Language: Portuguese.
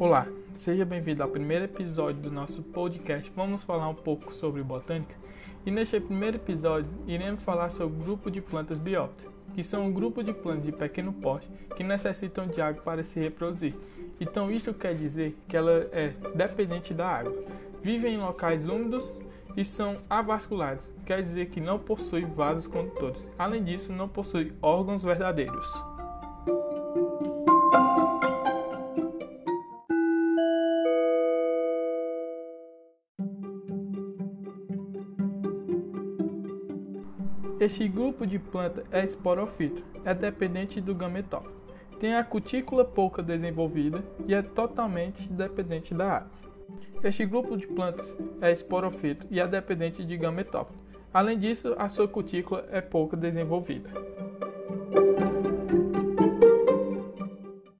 Olá, seja bem-vindo ao primeiro episódio do nosso podcast. Vamos falar um pouco sobre botânica. E neste primeiro episódio, iremos falar sobre o grupo de plantas biófitas, que são um grupo de plantas de pequeno porte que necessitam de água para se reproduzir. Então, isto quer dizer que ela é dependente da água. Vivem em locais úmidos e são avasculares, quer dizer que não possuem vasos condutores. Além disso, não possuem órgãos verdadeiros. Este grupo de planta é esporofito, é dependente do gametófito. Tem a cutícula pouca desenvolvida e é totalmente dependente da água. Este grupo de plantas é esporofito e é dependente de gametófito. Além disso, a sua cutícula é pouco desenvolvida.